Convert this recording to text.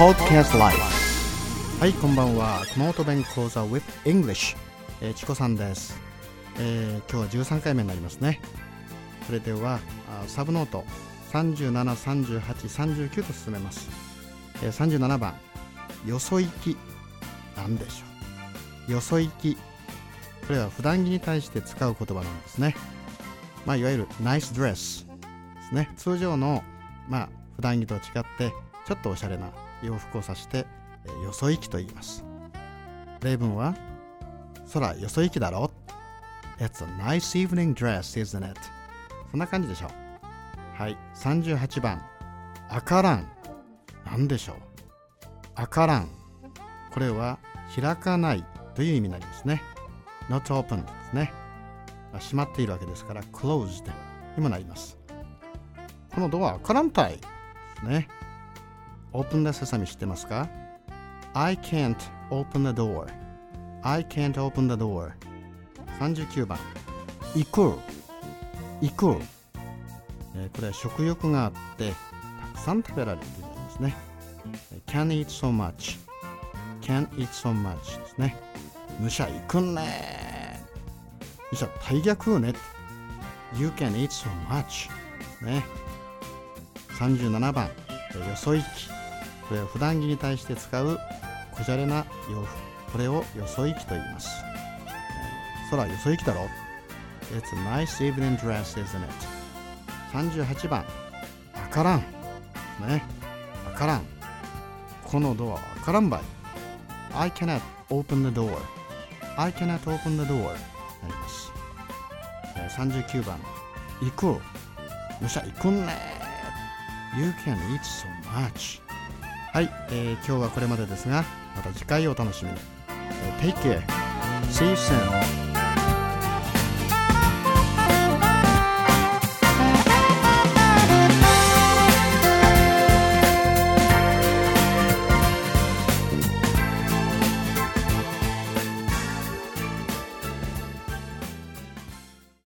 Podcast Life はいこんばんは。熊本弁講座 with English えー、チコさんです、えー、今日は13回目になりますね。それではあサブノート。373839と進めます、えー、37番。よそ行き。なんでしょう。よそ行き。これは普段着に対して使う言葉なんですね。まあいわゆるナイスドレスですね。通常のまあ普段着と違ってちょっとおしゃれな洋服を指して、えー、よそ行きと言います。例文は空よそ行きだろ？It's a nice evening dress, isn't it? そんな感じでしょう。はい。38番赤らんなんでしょう赤らんこれは開かないという意味になりますね not open ですね。閉まっているわけですから closed にもなります。このドア開かんたいですね。オープンダセサミ知ってますか I can't open the door I can't open the door 39番行く行く、えー、これは食欲があってたくさん食べられるということですね can eat so much can eat so much ですねむしゃ行くんねむしゃ大逆ね you can eat so much ね37番よそ行きこれは普段着に対して使うこじゃれな洋服これをよそ行きと言います空よそ行きだろ It's a nice evening dress, isn't it? 38番赤らんね赤らんこのドア赤らんばい I cannot open the door I cannot open the door なります39番行くむしゃ行くんね You can eat so much はい、えー、今日はこれまでですがまた次回をお楽しみに。Take care See you soon